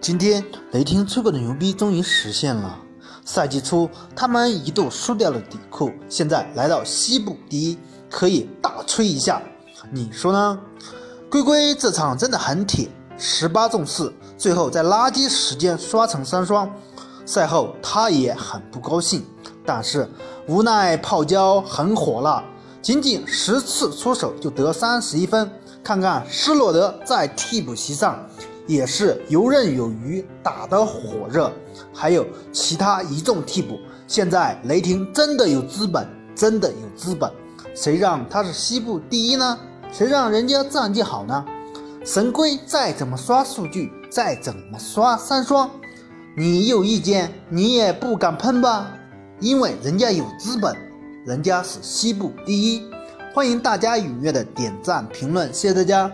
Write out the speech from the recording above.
今天雷霆吹过的牛逼终于实现了。赛季初他们一度输掉了底库，现在来到西部第一，可以大吹一下。你说呢？龟龟这场真的很铁，十八中四，最后在垃圾时间刷成三双。赛后他也很不高兴，但是无奈泡椒很火辣，仅仅十次出手就得三十一分。看看施罗德在替补席上。也是游刃有余，打得火热，还有其他一众替补。现在雷霆真的有资本，真的有资本，谁让他是西部第一呢？谁让人家战绩好呢？神龟再怎么刷数据，再怎么刷三双，你有意见你也不敢喷吧？因为人家有资本，人家是西部第一。欢迎大家踊跃的点赞评论，谢谢大家。